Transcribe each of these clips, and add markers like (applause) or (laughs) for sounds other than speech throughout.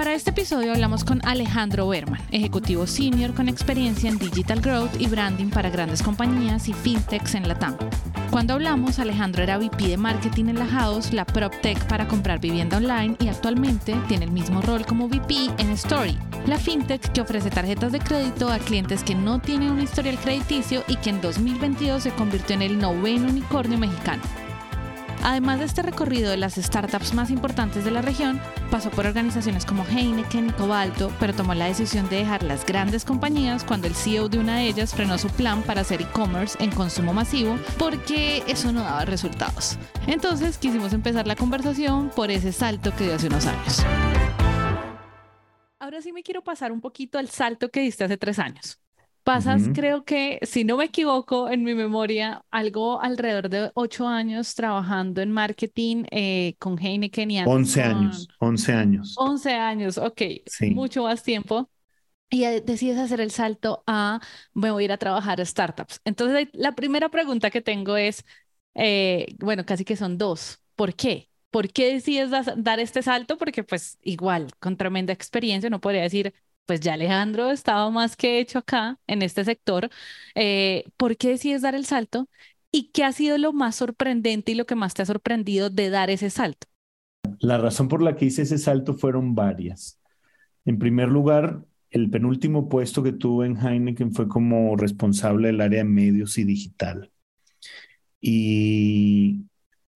Para este episodio hablamos con Alejandro Berman, ejecutivo senior con experiencia en digital growth y branding para grandes compañías y fintechs en Latam. Cuando hablamos, Alejandro era VP de marketing en la House, la PropTech para comprar vivienda online y actualmente tiene el mismo rol como VP en Story, la fintech que ofrece tarjetas de crédito a clientes que no tienen un historial crediticio y que en 2022 se convirtió en el noveno unicornio mexicano. Además de este recorrido de las startups más importantes de la región, pasó por organizaciones como Heineken y Cobalto, pero tomó la decisión de dejar las grandes compañías cuando el CEO de una de ellas frenó su plan para hacer e-commerce en consumo masivo porque eso no daba resultados. Entonces quisimos empezar la conversación por ese salto que dio hace unos años. Ahora sí me quiero pasar un poquito al salto que diste hace tres años. Pasas, creo que, si no me equivoco, en mi memoria, algo alrededor de ocho años trabajando en marketing eh, con Heineken y Once años, once años. Once años, ok, mucho más tiempo. Y decides hacer el salto a, me voy a ir a trabajar a startups. Entonces, la primera pregunta que tengo es, eh, bueno, casi que son dos. ¿Por qué? ¿Por qué decides dar este salto? Porque pues igual, con tremenda experiencia, no podría decir, pues ya Alejandro estaba más que hecho acá en este sector. Eh, ¿Por qué decides dar el salto? ¿Y qué ha sido lo más sorprendente y lo que más te ha sorprendido de dar ese salto? La razón por la que hice ese salto fueron varias. En primer lugar, el penúltimo puesto que tuve en Heineken fue como responsable del área medios y digital. Y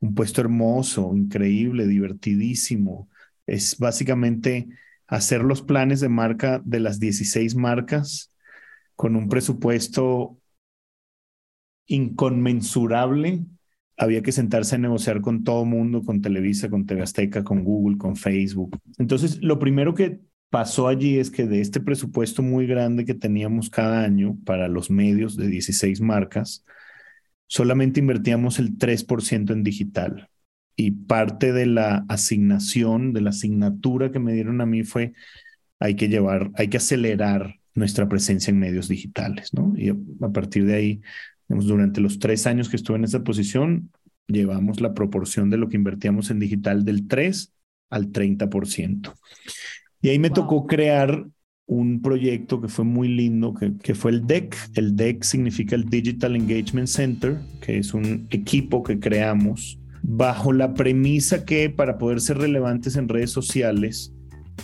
un puesto hermoso, increíble, divertidísimo. Es básicamente hacer los planes de marca de las 16 marcas con un presupuesto inconmensurable. Había que sentarse a negociar con todo mundo, con Televisa, con TV con Google, con Facebook. Entonces, lo primero que pasó allí es que de este presupuesto muy grande que teníamos cada año para los medios de 16 marcas, solamente invertíamos el 3% en digital y parte de la asignación, de la asignatura que me dieron a mí fue hay que llevar, hay que acelerar nuestra presencia en medios digitales, ¿no? Y a partir de ahí, durante los tres años que estuve en esa posición, llevamos la proporción de lo que invertíamos en digital del 3 al 30%. Y ahí me tocó crear un proyecto que fue muy lindo, que, que, fue el DEC. El DEC significa el Digital Engagement Center, que es un equipo que creamos bajo la premisa que para poder ser relevantes en redes sociales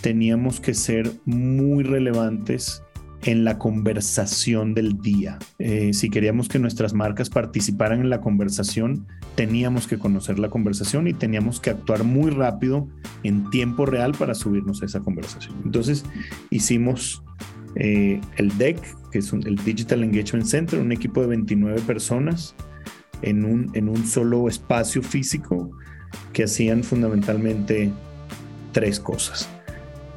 teníamos que ser muy relevantes en la conversación del día. Eh, si queríamos que nuestras marcas participaran en la conversación, teníamos que conocer la conversación y teníamos que actuar muy rápido en tiempo real para subirnos a esa conversación. Entonces hicimos eh, el DEC, que es el Digital Engagement Center, un equipo de 29 personas en un, en un solo espacio físico que hacían fundamentalmente tres cosas.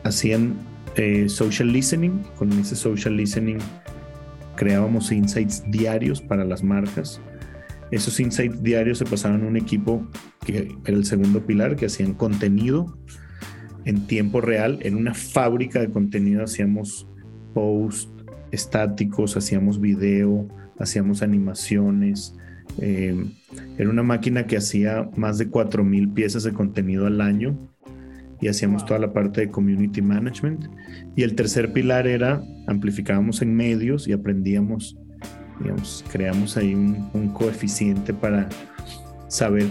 Hacían eh, social listening, con ese social listening creábamos insights diarios para las marcas. Esos insights diarios se pasaron a un equipo que era el segundo pilar, que hacían contenido en tiempo real. En una fábrica de contenido hacíamos posts estáticos, hacíamos video, hacíamos animaciones, eh, era una máquina que hacía más de 4.000 piezas de contenido al año y hacíamos toda la parte de community management. Y el tercer pilar era amplificábamos en medios y aprendíamos, digamos, creamos ahí un, un coeficiente para saber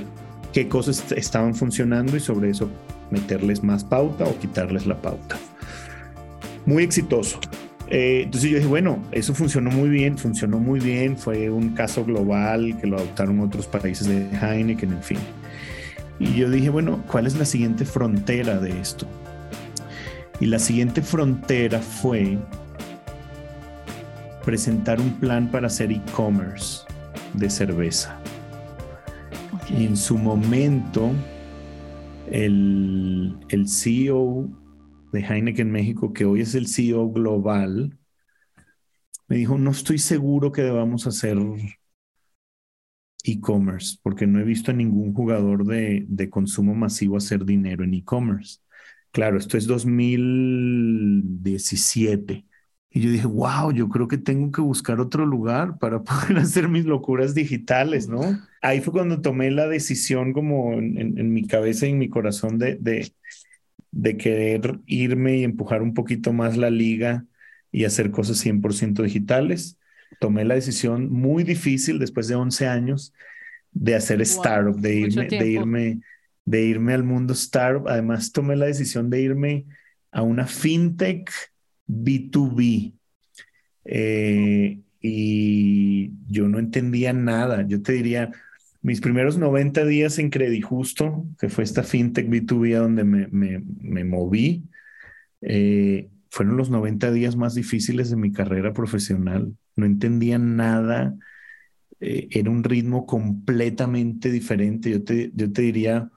qué cosas estaban funcionando y sobre eso meterles más pauta o quitarles la pauta. Muy exitoso. Eh, entonces yo dije, bueno, eso funcionó muy bien, funcionó muy bien, fue un caso global que lo adoptaron otros países de Heineken, en fin. Y yo dije, bueno, ¿cuál es la siguiente frontera de esto? Y la siguiente frontera fue presentar un plan para hacer e-commerce de cerveza. Y en su momento, el, el CEO de Heineken México, que hoy es el CEO global, me dijo, no estoy seguro que debamos hacer e-commerce, porque no he visto a ningún jugador de, de consumo masivo hacer dinero en e-commerce. Claro, esto es 2017. Y yo dije, wow, yo creo que tengo que buscar otro lugar para (laughs) poder hacer mis locuras digitales, ¿no? Ahí fue cuando tomé la decisión como en, mi cabeza y en mi corazón de, de, de querer irme y empujar un poquito más la liga y hacer cosas 100% digitales tomé la decisión muy difícil después de 11 años de hacer startup, de irme, de irme, de irme al mundo startup. Además, tomé la decisión de irme a una fintech B2B. Eh, y yo no entendía nada. Yo te diría, mis primeros 90 días en Justo, que fue esta fintech B2B a donde me, me, me moví, eh, fueron los 90 días más difíciles de mi carrera profesional. No entendía nada. Eh, era un ritmo completamente diferente. Yo te, yo te diría,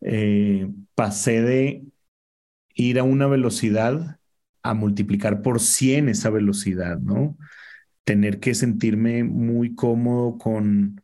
eh, pasé de ir a una velocidad a multiplicar por 100 esa velocidad, ¿no? Tener que sentirme muy cómodo con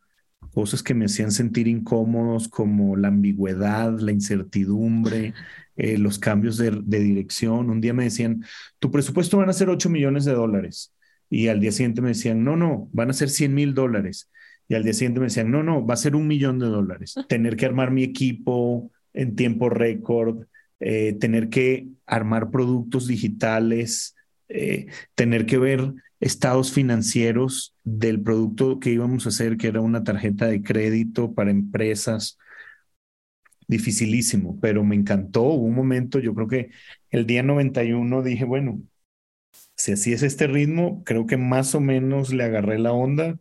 cosas que me hacían sentir incómodos, como la ambigüedad, la incertidumbre, eh, los cambios de, dirección. Un día me decían, tu presupuesto van a ser 8 millones de dólares. Y al día siguiente me decían, no, no, van a ser 100 mil dólares. Y al día siguiente me decían, no, no, va a ser un millón de dólares. Tener que armar mi equipo en tiempo récord, eh, tener que armar productos digitales, eh, tener que ver estados financieros del producto que íbamos a hacer, que era una tarjeta de crédito para empresas, dificilísimo, pero me encantó. Hubo un momento, yo creo que el día 91 dije, bueno, si así es este ritmo, creo que más o menos le agarré la onda.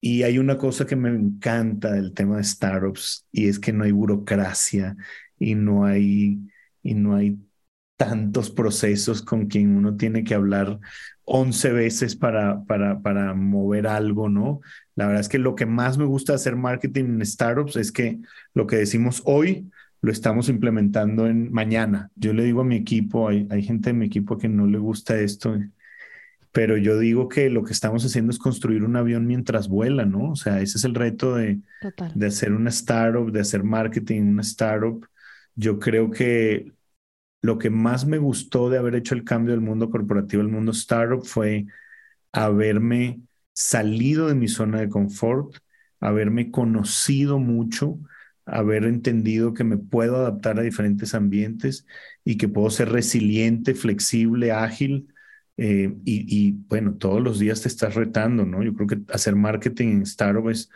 Y hay una cosa que me encanta del tema de startups y es que no hay burocracia y no hay, y no hay tantos procesos con quien uno tiene que hablar 11 veces para, para, para mover algo, ¿no? La verdad es que lo que más me gusta hacer marketing en startups es que lo que decimos hoy lo estamos implementando en mañana. Yo le digo a mi equipo, hay, hay gente de mi equipo que no le gusta esto, pero yo digo que lo que estamos haciendo es construir un avión mientras vuela, ¿no? O sea, ese es el reto de, de hacer una startup, de hacer marketing en una startup. Yo creo que lo que más me gustó de haber hecho el cambio del mundo corporativo al mundo startup fue haberme salido de mi zona de confort, haberme conocido mucho, haber entendido que me puedo adaptar a diferentes ambientes y que puedo ser resiliente, flexible, ágil. Eh, y, y, bueno, todos los días te estás retando, ¿no? Yo creo que hacer marketing en startup es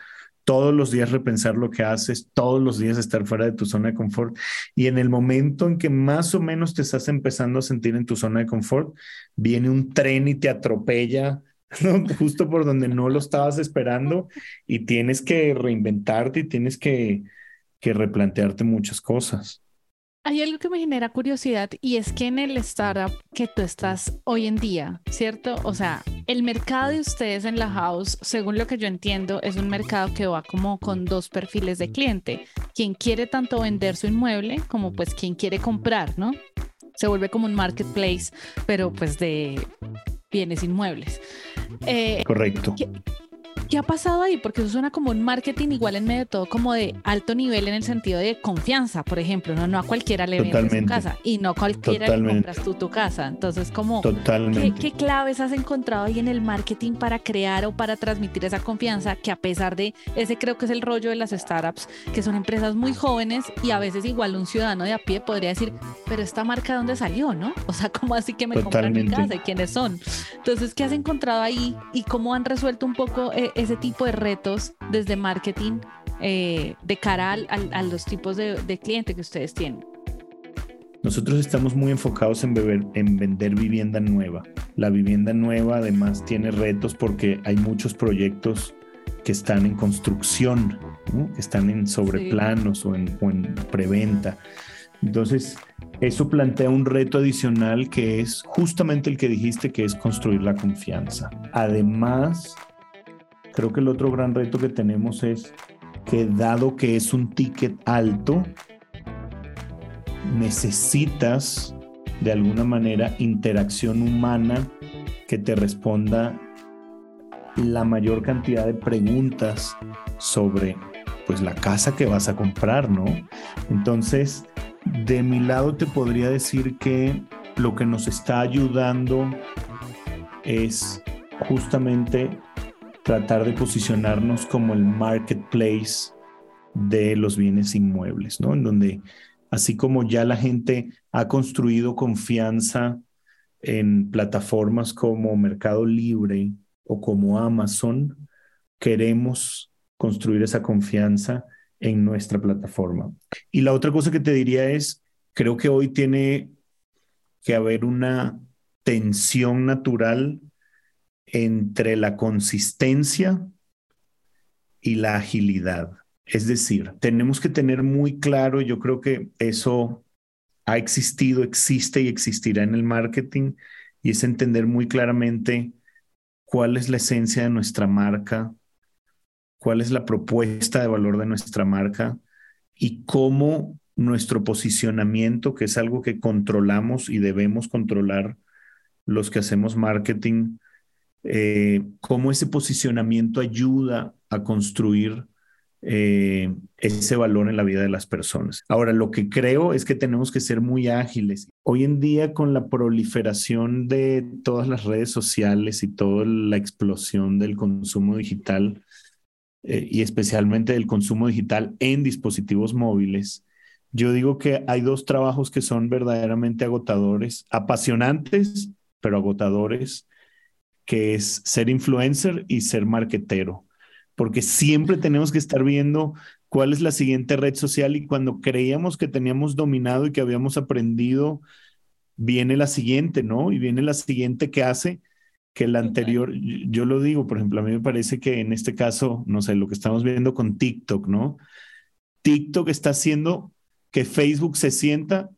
todos los días repensar lo que haces, todos los días estar fuera de tu zona de confort. Y en el momento en que más o menos te estás empezando a sentir en tu zona de confort, viene un tren y te atropella (laughs) justo por donde no lo estabas esperando y tienes que reinventarte y tienes que, que replantearte muchas cosas. Hay algo que me genera curiosidad y es que en el startup que tú estás hoy en día, ¿cierto? O sea, el mercado de ustedes en la house, según lo que yo entiendo, es un mercado que va como con dos perfiles de cliente. Quien quiere tanto vender su inmueble como pues quien quiere comprar, ¿no? Se vuelve como un marketplace, pero pues de bienes inmuebles. Eh, Correcto. ¿Qué ha pasado ahí? Porque eso suena como un marketing igual en medio de todo, como de alto nivel en el sentido de confianza, por ejemplo, no, no a cualquiera le vendes su casa y no a cualquiera le compras tú tu casa. Entonces, como, ¿qué, ¿qué, claves has encontrado ahí en el marketing para crear o para transmitir esa confianza que a pesar de, ese creo que es el rollo de las startups, que son empresas muy jóvenes y a veces igual un ciudadano de a pie podría decir, pero esta marca de dónde salió, ¿no? (laughs) O sea, ¿cómo así que me compran mi casa y quiénes son? Entonces, ¿qué has encontrado ahí y cómo han resuelto un poco eh, ese tipo de retos desde marketing eh, de cara a los tipos de, de cliente que ustedes tienen? Nosotros estamos muy enfocados en, beber, en, vender vivienda nueva. La vivienda nueva además tiene retos porque hay muchos proyectos que están en construcción, que están en sobreplanos o, en, o en preventa. Entonces, eso plantea un reto adicional que es justamente el que dijiste, que es construir la confianza. Además, Creo que el otro gran reto que tenemos es que dado que es un ticket alto, necesitas de alguna manera interacción humana que te responda la mayor cantidad de preguntas sobre pues la casa que vas a comprar, ¿no? Entonces, de mi lado te podría decir que lo que nos está ayudando es justamente tratar de posicionarnos como el marketplace de los bienes inmuebles, ¿no? En donde así como ya la gente ha construido confianza en plataformas como Mercado Libre o como Amazon, queremos construir esa confianza en nuestra plataforma. Y la otra cosa que te diría es, creo que hoy tiene que haber una tensión natural entre la consistencia y la agilidad. Es decir, tenemos que tener muy claro, yo creo que eso ha existido, existe y existirá en el marketing, y es entender muy claramente cuál es la esencia de nuestra marca, cuál es la propuesta de valor de nuestra marca y cómo nuestro posicionamiento, que es algo que controlamos y debemos controlar los que hacemos marketing, eh, cómo ese posicionamiento ayuda a construir eh, ese valor en la vida de las personas. Ahora, lo que creo es que tenemos que ser muy ágiles. Hoy en día, con la proliferación de todas las redes sociales y toda la explosión del consumo digital, eh, y especialmente del consumo digital en dispositivos móviles, yo digo que hay dos trabajos que son verdaderamente agotadores, apasionantes, pero agotadores, que es ser influencer y ser marketero, porque siempre tenemos que estar viendo cuál es la siguiente red social y cuando creíamos que teníamos dominado y que habíamos aprendido, viene la siguiente, ¿no? Y viene la siguiente que hace que la anterior, yo lo digo, por ejemplo, a mí me parece que en este caso, no sé, lo que estamos viendo con TikTok, ¿no? TikTok está haciendo que Facebook se sienta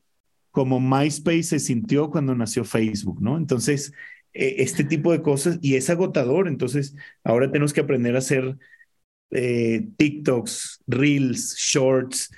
como MySpace se sintió cuando nació Facebook, ¿no? Entonces, e, este tipo de cosas, y es agotador, entonces ahora tenemos que aprender a hacer eh, TikToks, Reels, Shorts,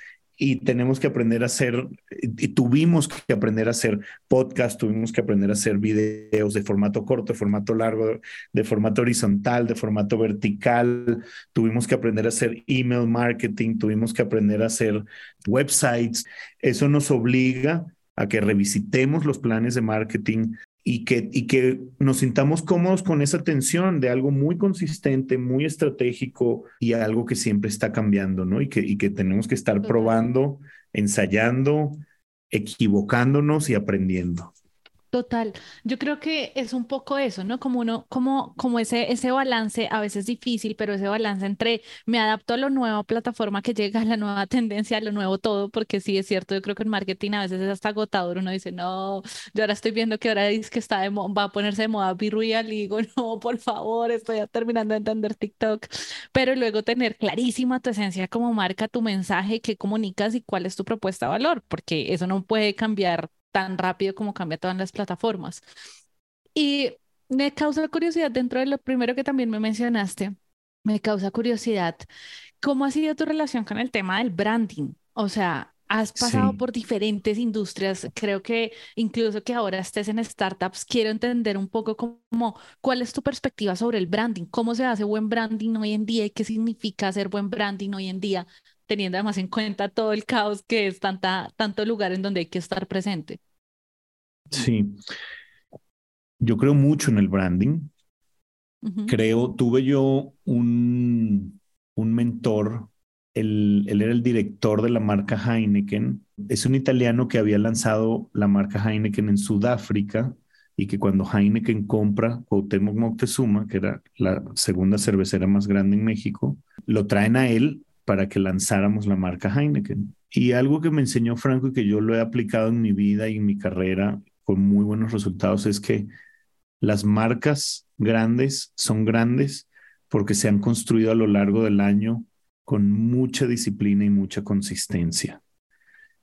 y tenemos que aprender a hacer, y tuvimos que aprender a hacer podcast, tuvimos que aprender a hacer videos de formato corto, de formato largo, de formato horizontal, de formato vertical, tuvimos que aprender a hacer email marketing, tuvimos que aprender a hacer websites. Eso nos obliga a que revisitemos los planes de marketing, y que, y que nos sintamos cómodos con esa tensión de algo muy consistente, muy estratégico y algo que siempre está cambiando, ¿no? Y que, y que tenemos que estar probando, ensayando, equivocándonos y aprendiendo. Total, yo creo que es un poco eso, ¿no? Como uno, como, como ese, ese balance a veces difícil, pero ese balance entre me adapto a la nueva plataforma que llega, a (laughs) la nueva tendencia, a lo nuevo todo, porque sí es cierto, yo creo que en marketing a veces es hasta agotador, uno dice, no, yo ahora estoy viendo que ahora dice que está de va a ponerse de moda Be y digo, (laughs) no, por favor, estoy terminando de entender TikTok, pero luego tener clarísima tu esencia como marca, tu mensaje, qué comunicas y cuál es tu propuesta de valor, porque eso no puede cambiar tan rápido como cambia todas las plataformas. Y me causa curiosidad dentro de lo primero que también me mencionaste, me causa curiosidad, ¿cómo ha sido tu relación con el tema del branding? O sea, has pasado por diferentes industrias, creo que incluso que ahora estés en startups, quiero entender un poco cómo, cuál es tu perspectiva sobre el branding, cómo se hace buen branding hoy en día y qué significa hacer buen branding hoy en día teniendo además en cuenta todo el caos que es tanta, tanto lugar en donde hay que estar presente. Sí, yo creo mucho en el branding. Creo, tuve yo un, un mentor, él, él era el director de la marca Heineken. Es un italiano que había lanzado la marca Heineken en Sudáfrica y que cuando Heineken compra Cuauhtémoc Moctezuma, que era la segunda cervecera más grande en México, lo traen a él para que lanzáramos la marca Heineken. Y algo que me enseñó Franco y que yo lo he aplicado en mi vida y en mi carrera con muy buenos resultados es que las marcas grandes son grandes porque se han construido a lo largo del año con mucha disciplina y mucha consistencia.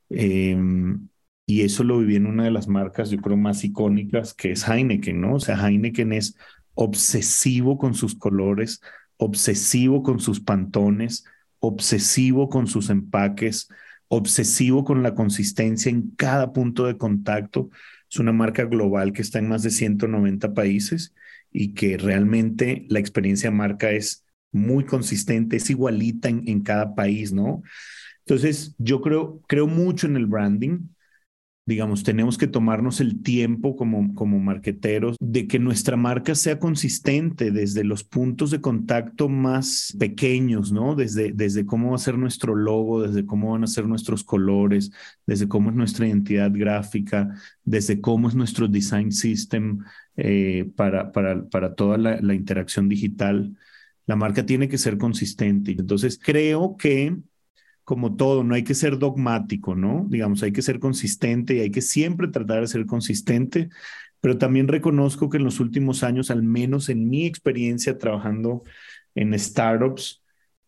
Em, y eso lo viví en una de las marcas, yo creo, más icónicas, que es Heineken, ¿no? O sea, Heineken es obsesivo con sus colores, obsesivo con sus pantones, obsesivo con sus empaques, obsesivo con la consistencia en cada punto de contacto, es una marca global que está en más de 190 países y que realmente la experiencia marca es muy consistente, es igualita en, cada país, ¿no? Entonces, yo creo, creo mucho en el branding digamos, tenemos que tomarnos el tiempo como, como marqueteros de que nuestra marca sea consistente desde los puntos de contacto más pequeños, ¿no? Desde, desde cómo va a ser nuestro logo, desde cómo van a ser nuestros colores, desde cómo es nuestra identidad gráfica, desde cómo es nuestro design system eh, para, para, para toda la, la interacción digital. La marca tiene que ser consistente. Entonces, creo que como todo, no hay que ser dogmático, ¿no? Digamos, hay que ser consistente y hay que siempre tratar de ser consistente, pero también reconozco que en los últimos años, al menos en mi experiencia trabajando en startups,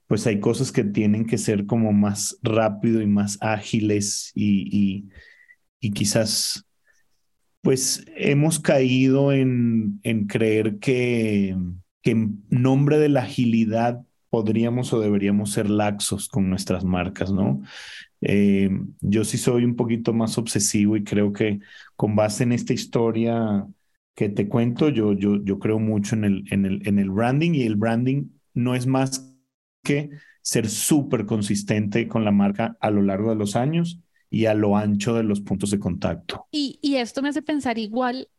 pues hay cosas que tienen que ser como más rápido y más ágiles y, y, quizás pues hemos caído en, en creer que, que en nombre de la agilidad podríamos o deberíamos ser laxos con nuestras marcas, ¿no? Eh, yo sí soy un poquito más obsesivo y creo que con base en esta historia que te cuento, yo, yo, yo creo mucho en el, en, el, en el branding y el branding no es más que ser súper consistente con la marca a lo largo de los años y a lo ancho de los puntos de contacto. Y, y esto me hace pensar igual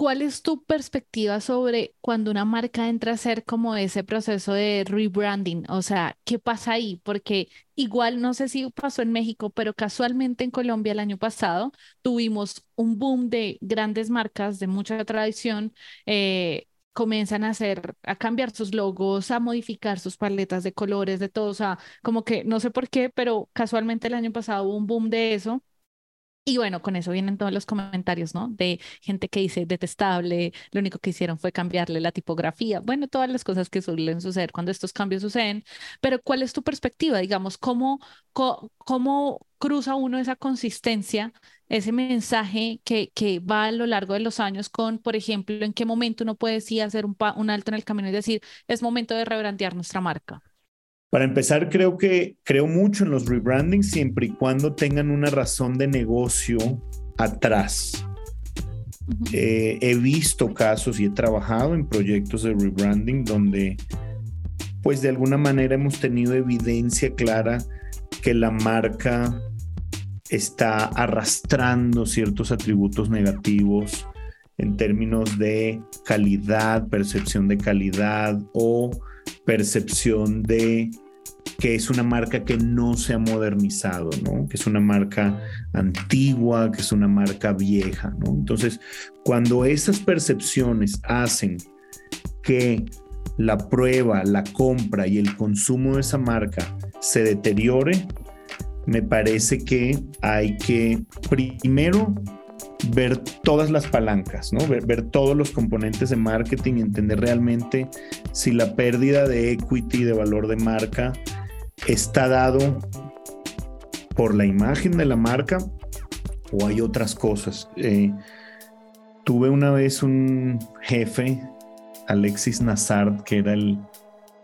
¿Cuál es tu perspectiva sobre cuando una marca entra a hacer como ese proceso de rebranding? O sea, ¿qué pasa ahí? Porque igual no sé si pasó en México, pero casualmente en Colombia el año pasado tuvimos un boom de grandes marcas de mucha tradición. Eh, comienzan a hacer, a cambiar sus logos, a modificar sus paletas de colores, de todo, o sea, como que no sé por qué, pero casualmente el año pasado hubo un boom de eso y bueno, con eso vienen todos los comentarios, ¿no? De gente que dice detestable, lo único que hicieron fue cambiarle la tipografía. Bueno, todas las cosas que suelen suceder cuando estos cambios suceden. Pero ¿cuál es tu perspectiva? Digamos, ¿cómo, cómo cruza uno esa consistencia, ese mensaje que, que va a lo largo de los años con, por ejemplo, en qué momento uno puede sí hacer un, un alto en el camino y decir, es momento de rebrandear nuestra marca? Para empezar, creo que creo mucho en los rebrandings siempre y cuando tengan una razón de negocio atrás. Eh, he visto casos y he trabajado en proyectos de rebranding donde, pues de alguna manera hemos tenido evidencia clara que la marca está arrastrando ciertos atributos negativos en términos de calidad, percepción de calidad o percepción de que es una marca que no se ha modernizado, ¿no? Que es una marca antigua, que es una marca vieja, ¿no? Entonces, cuando esas percepciones hacen que la prueba, la compra y el consumo de esa marca se deteriore, me parece que hay que primero ver todas las palancas, ¿no? Ver, todos los componentes de marketing y entender realmente si la pérdida de equity, de valor de marca, está dado por la imagen de la marca o hay otras cosas. Eh, tuve una vez un jefe, Alexis Nazard, que era el,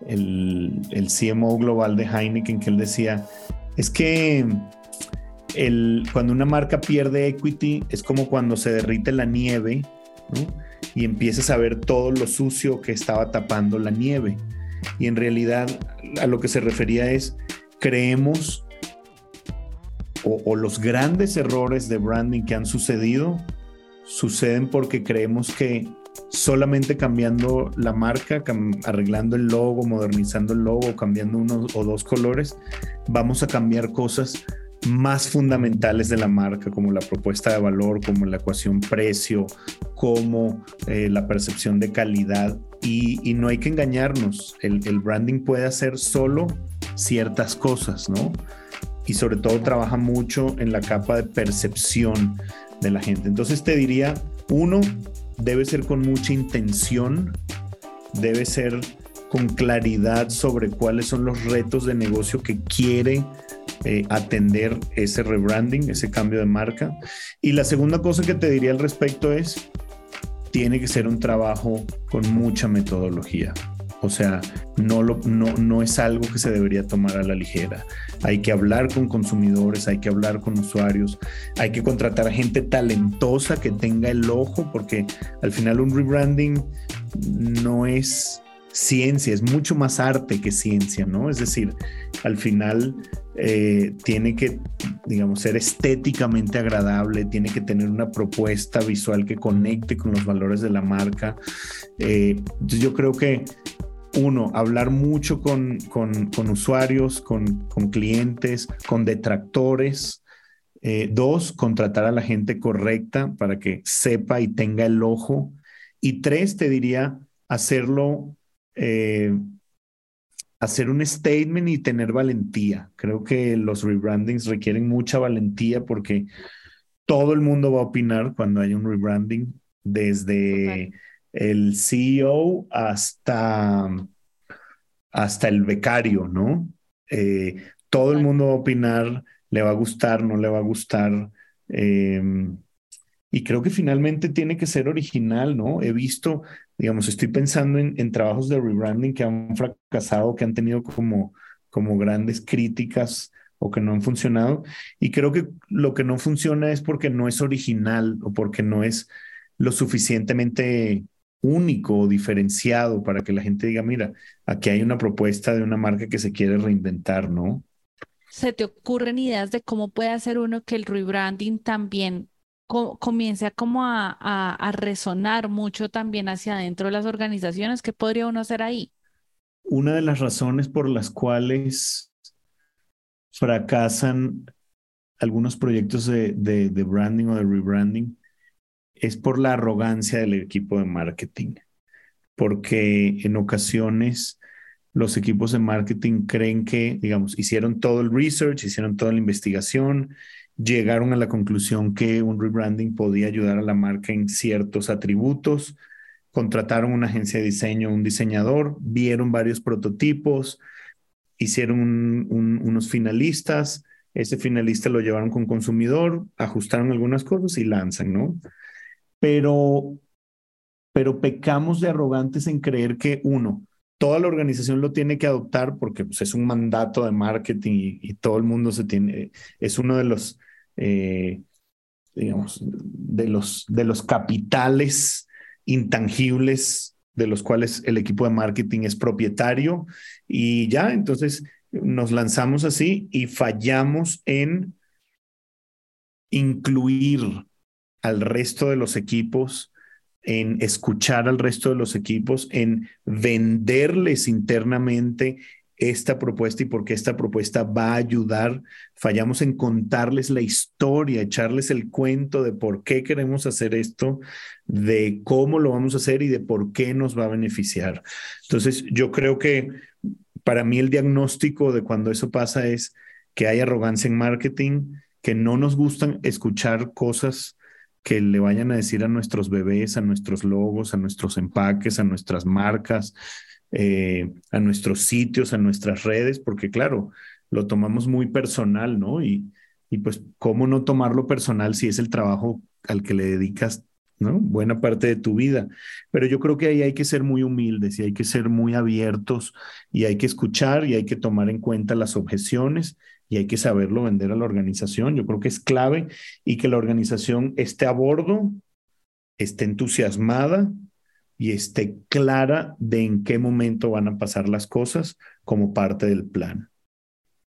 el, el CMO global de Heineken, que él decía, es que cuando una marca pierde equity es como cuando se derrite la nieve y empiezas a ver todo lo sucio que estaba tapando la nieve. Y en realidad a lo que se refería es, creemos o, o los grandes errores de branding que han sucedido suceden porque creemos que solamente cambiando la marca, arreglando el logo, modernizando el logo, cambiando uno o dos colores, vamos a cambiar cosas más fundamentales de la marca, como la propuesta de valor, como la ecuación precio, como eh, la percepción de calidad. Y, no hay que engañarnos, el, branding puede hacer solo ciertas cosas, ¿no? Y sobre todo trabaja mucho en la capa de percepción de la gente. Entonces te diría, uno, debe ser con mucha intención, debe ser con claridad sobre cuáles son los retos de negocio que quiere eh, atender ese rebranding, ese cambio de marca. Y la segunda cosa que te diría al respecto es, tiene que ser un trabajo con mucha metodología. O sea, no, lo, no, no es algo que se debería tomar a la ligera. Hay que hablar con consumidores, hay que hablar con usuarios, hay que contratar gente talentosa que tenga el ojo, porque al final un rebranding no es ciencia, es mucho más arte que ciencia, ¿no? Es decir, al final eh, tiene que, digamos, ser estéticamente agradable, tiene que tener una propuesta visual que conecte con los valores de la marca. Eh, yo creo que uno, hablar mucho con, usuarios, con, clientes, con detractores. Eh, dos, contratar a la gente correcta para que sepa y tenga el ojo. Y tres, te diría, hacerlo eh, hacer un statement y tener valentía. Creo que los rebrandings requieren mucha valentía porque todo el mundo va a opinar cuando hay un rebranding, desde el CEO hasta, hasta el becario, ¿no? Eh, todo el mundo va a opinar, le va a gustar, no le va a gustar. Em, y creo que finalmente tiene que ser original, ¿no? He visto digamos, estoy pensando en, trabajos de rebranding que han fracasado, que han tenido como, como grandes críticas o que no han funcionado. Y creo que lo que no funciona es porque no es original o porque no es lo suficientemente único o diferenciado para que la gente diga, mira, aquí hay una propuesta de una marca que se quiere reinventar, ¿no? ¿Se te ocurren ideas de cómo puede hacer uno que el rebranding también comienza como a, resonar mucho también hacia adentro de las organizaciones. ¿Qué podría uno hacer ahí? Una de las razones por las cuales fracasan algunos proyectos de, de branding o de rebranding es por la arrogancia del equipo de marketing, porque en ocasiones los equipos de marketing creen que, digamos, hicieron todo el research, hicieron toda la investigación, llegaron a la conclusión que un rebranding podía ayudar a la marca en ciertos atributos, contrataron una agencia de diseño, un diseñador, vieron varios prototipos, hicieron unos finalistas, ese finalista lo llevaron con consumidor, ajustaron algunas cosas y lanzan, ¿no? Pero, pero pecamos de arrogantes en creer que uno, toda la organización lo tiene que adoptar porque pues, es un mandato de marketing y, todo el mundo se tiene, es uno de los, eh, digamos, de los, de los capitales intangibles de los cuales el equipo de marketing es propietario. Y ya, entonces nos lanzamos así y fallamos en incluir al resto de los equipos en escuchar al resto de los equipos, en venderles internamente esta propuesta y por qué esta propuesta va a ayudar. Fallamos en contarles la historia, echarles el cuento de por qué queremos hacer esto, de cómo lo vamos a hacer y de por qué nos va a beneficiar. Entonces, yo creo que para mí el diagnóstico de cuando eso pasa es que hay arrogancia en marketing, que no nos gustan escuchar cosas que le vayan a decir a nuestros bebés, a nuestros logos, a nuestros empaques, a nuestras marcas, eh, a nuestros sitios, a nuestras redes, porque claro, lo tomamos muy personal, ¿no? Y, y pues, ¿cómo no tomarlo personal si es el trabajo al que le dedicas, ¿no? Buena parte de tu vida. Pero yo creo que ahí hay que ser muy humildes y hay que ser muy abiertos y hay que escuchar y hay que tomar en cuenta las objeciones y hay que saberlo vender a la organización. Yo creo que es clave y que la organización esté a bordo, esté entusiasmada y esté clara de en qué momento van a pasar las cosas como parte del plan.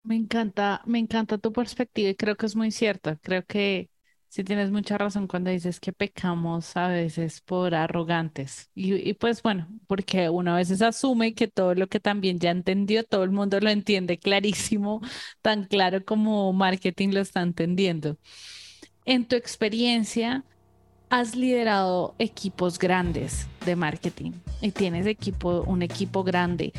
Me encanta, me encanta tu perspectiva y creo que es muy cierta. Creo que Sí, tienes mucha razón cuando dices que pecamos a veces por arrogantes. Y, pues bueno, porque uno a veces asume que todo lo que también ya entendió, todo el mundo lo entiende clarísimo, (laughs) tan claro como marketing lo está entendiendo. En tu experiencia, has liderado equipos grandes de marketing y tienes equipo, un equipo grande.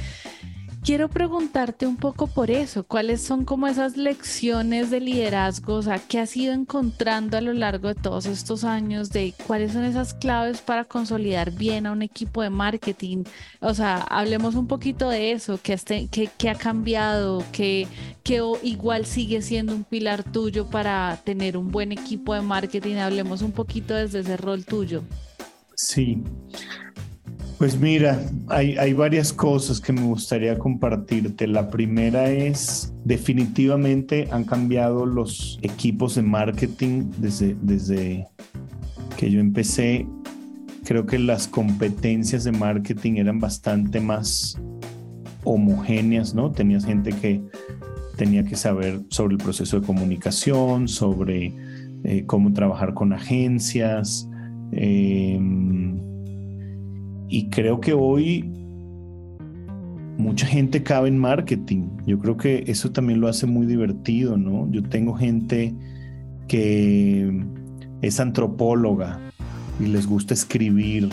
Quiero preguntarte un poco por eso, cuáles son como esas lecciones de liderazgo, o sea, qué has ido encontrando a lo largo de todos estos años, de cuáles son esas claves para consolidar bien a un equipo de marketing. O sea, hablemos un poquito de eso, qué, qué, ha cambiado, qué, qué igual sigue siendo un pilar tuyo para tener un buen equipo de marketing. Hablemos un poquito desde ese rol tuyo. Sí. Pues mira, hay, hay, varias cosas que me gustaría compartirte. La primera es, definitivamente han cambiado los equipos de marketing desde, desde que yo empecé. Creo que las competencias de marketing eran bastante más homogéneas, ¿no? Tenías gente que tenía que saber sobre el proceso de comunicación, sobre eh, cómo trabajar con agencias. Eh, y creo que hoy mucha gente cabe en marketing. Yo creo que eso también lo hace muy divertido, ¿no? Yo tengo gente que es antropóloga y les gusta escribir.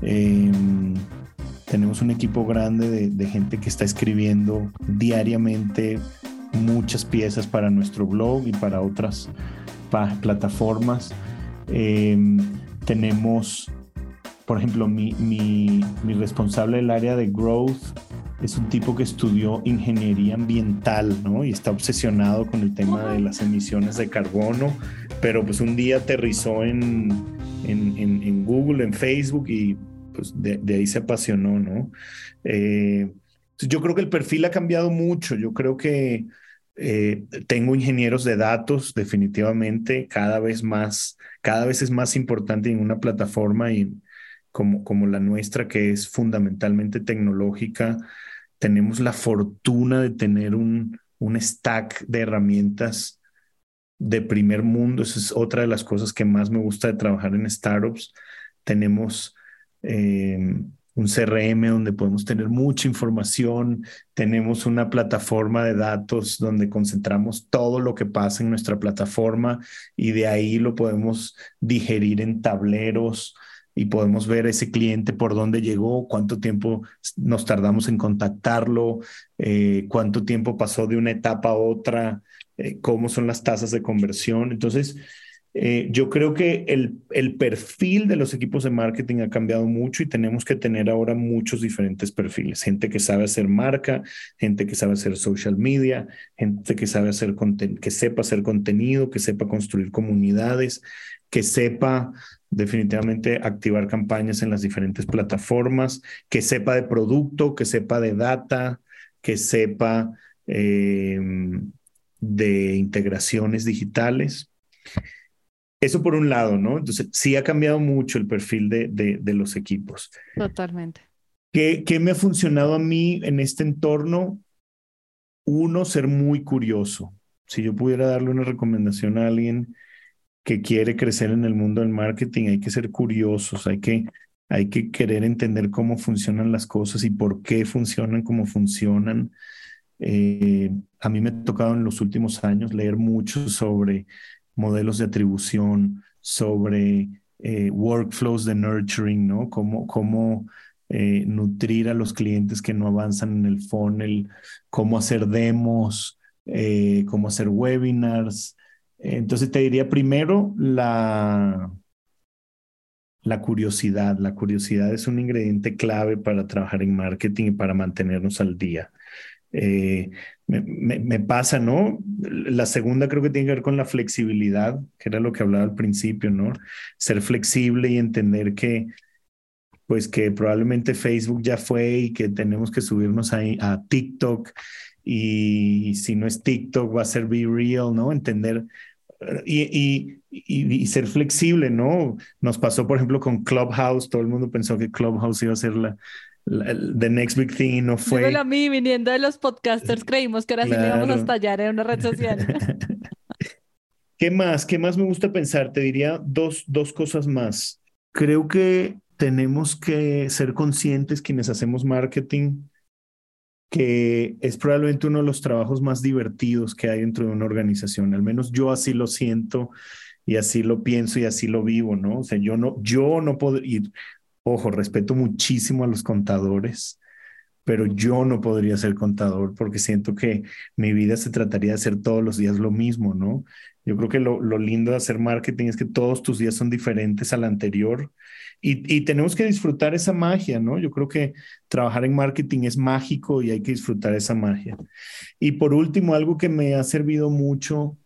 Em, tenemos un equipo grande de, gente que está escribiendo diariamente muchas piezas para nuestro blog y para otras plataformas. Em, tenemos por ejemplo, mi, mi, mi responsable del área de growth es un tipo que estudió ingeniería ambiental, ¿no? Y está obsesionado con el tema de las emisiones de carbono, pero pues un día aterrizó en, en, en, Google, en Facebook y pues de, ahí se apasionó, ¿no? Eh, yo creo que el perfil ha cambiado mucho, yo creo que eh, tengo ingenieros de datos, definitivamente, cada vez más, cada vez es más importante en una plataforma y como, como la nuestra, que es fundamentalmente tecnológica, tenemos la fortuna de tener un, un stack de herramientas de primer mundo. Esa es otra de las cosas que más me gusta de trabajar en startups. Tenemos eh, un CRM donde podemos tener mucha información, tenemos una plataforma de datos donde concentramos todo lo que pasa en nuestra plataforma y de ahí lo podemos digerir en tableros y podemos ver ese cliente por dónde llegó, cuánto tiempo nos tardamos en contactarlo, eh, cuánto tiempo pasó de una etapa a otra, eh, cómo son las tasas de conversión. Entonces, eh, yo creo que el, el perfil de los equipos de marketing ha cambiado mucho y tenemos que tener ahora muchos diferentes perfiles. Gente que sabe hacer marca, gente que sabe hacer social media, gente que sabe hacer que sepa hacer contenido, que sepa construir comunidades, que sepa definitivamente activar campañas en las diferentes plataformas, que sepa de producto, que sepa de data, que sepa em, de integraciones digitales. Eso por un lado, ¿no? Entonces, sí ha cambiado mucho el perfil de, de, los equipos. Totalmente. ¿Qué, ¿Qué me ha funcionado a mí en este entorno? Uno, ser muy curioso. Si yo pudiera darle una recomendación a alguien, que quiere crecer en el mundo del marketing, hay que ser curiosos, hay que, hay que querer entender cómo funcionan las cosas y por qué funcionan como funcionan. Eh, a mí me ha tocado en los últimos años leer mucho sobre modelos de atribución, sobre eh, workflows de nurturing, ¿no? Cómo, cómo eh, nutrir a los clientes que no avanzan en el funnel, cómo hacer demos, cómo hacer webinars, entonces te diría primero la, la curiosidad. La curiosidad es un ingrediente clave para trabajar en marketing y para mantenernos al día. Eh, me, pasa, ¿no? La segunda creo que tiene que ver con la flexibilidad, que era lo que hablaba al principio, ¿no? Ser flexible y entender que, pues que probablemente Facebook ya fue y que tenemos que subirnos a, a TikTok y si no es TikTok va a ser Be Real, ¿no? Entender y, y, ser flexible, ¿no? Nos pasó, por ejemplo, con Clubhouse, todo el mundo pensó que Clubhouse iba a ser la, the next big thing, no fue. a mí, viniendo de los podcasters, creímos que ahora sí le íbamos a estallar en una red social. (laughs) ¿Qué más? ¿Qué más me gusta pensar? Te diría dos, dos cosas más. Creo que tenemos que ser conscientes quienes hacemos marketing que es probablemente uno de los trabajos más divertidos que hay dentro de una organización. Al menos yo así lo siento y así lo pienso y así lo vivo, ¿no? O sea, yo no, yo no puedo ir, ojo, respeto muchísimo a los contadores, pero yo no podría ser contador porque siento que mi vida se trataría de hacer todos los días lo mismo, ¿no? Yo creo que lo, lo lindo de hacer marketing es que todos tus días son diferentes al anterior y, tenemos que disfrutar esa magia, ¿no? Yo creo que trabajar en marketing es mágico y hay que disfrutar esa magia. Y por último, algo que me ha servido mucho,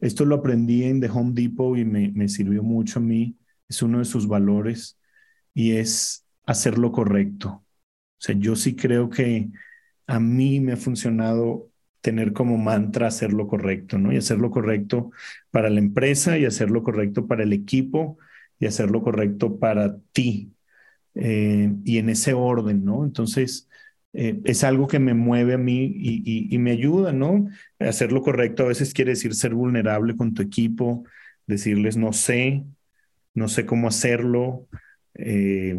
esto lo aprendí en The Home Depot y me, me sirvió mucho a mí, es uno de sus valores y es hacer lo correcto. O sea, yo sí creo que a mí me ha funcionado tener como mantra hacer lo correcto, ¿no? Y hacer lo correcto para la empresa y hacer lo correcto para el equipo y hacer lo correcto para ti. Eh, y en ese orden, ¿no? Entonces, eh, es algo que me mueve a mí y, me ayuda, ¿no? Hacer lo correcto a veces quiere decir ser vulnerable con tu equipo, decirles no sé, no sé cómo hacerlo. Eh,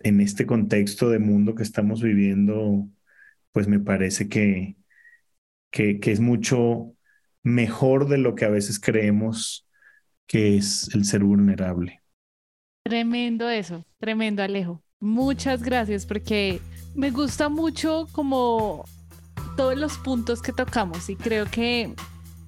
en este contexto de mundo que estamos viviendo, pues me parece que, que, es mucho mejor de lo que a veces creemos que es el ser vulnerable. Tremendo eso, tremendo Alejo. Muchas gracias porque me gusta mucho como todos los puntos que tocamos y creo que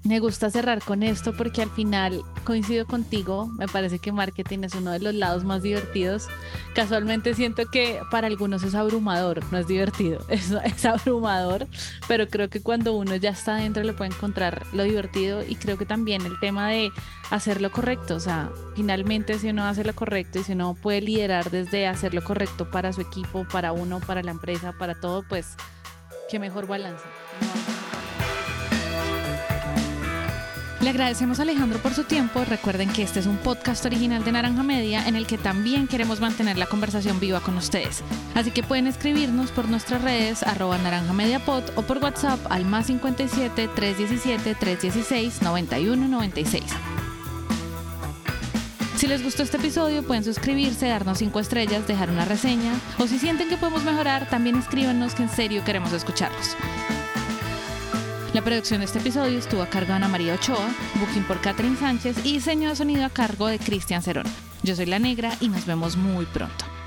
me gusta cerrar con esto porque al final coincido contigo, me parece que marketing es uno de los lados más divertidos. Casualmente siento que para algunos es abrumador, no es divertido, (laughs) es, es abrumador, pero creo que cuando uno ya está dentro le puede encontrar lo divertido y creo que también el tema de hacer lo correcto, o sea, finalmente si uno hace lo correcto y si uno puede liderar desde hacer lo correcto para su equipo, para uno, para la empresa, para todo, pues qué mejor balance. Le agradecemos a Alejandro por su tiempo. Recuerden que este es un podcast original de Naranja Media en el que también queremos mantener la conversación viva con ustedes. Así que pueden escribirnos por nuestras redes arroba naranja media o por WhatsApp al más 57 317 316 9196. Si les gustó este episodio, pueden suscribirse, darnos 5 estrellas, dejar una reseña o si sienten que podemos mejorar, también escríbanos que en serio queremos escucharlos. La producción de este episodio estuvo a cargo de Ana María Ochoa, booking por Catherine Sánchez y diseño de sonido a cargo de Cristian Cerón. Yo soy La Negra y nos vemos muy pronto.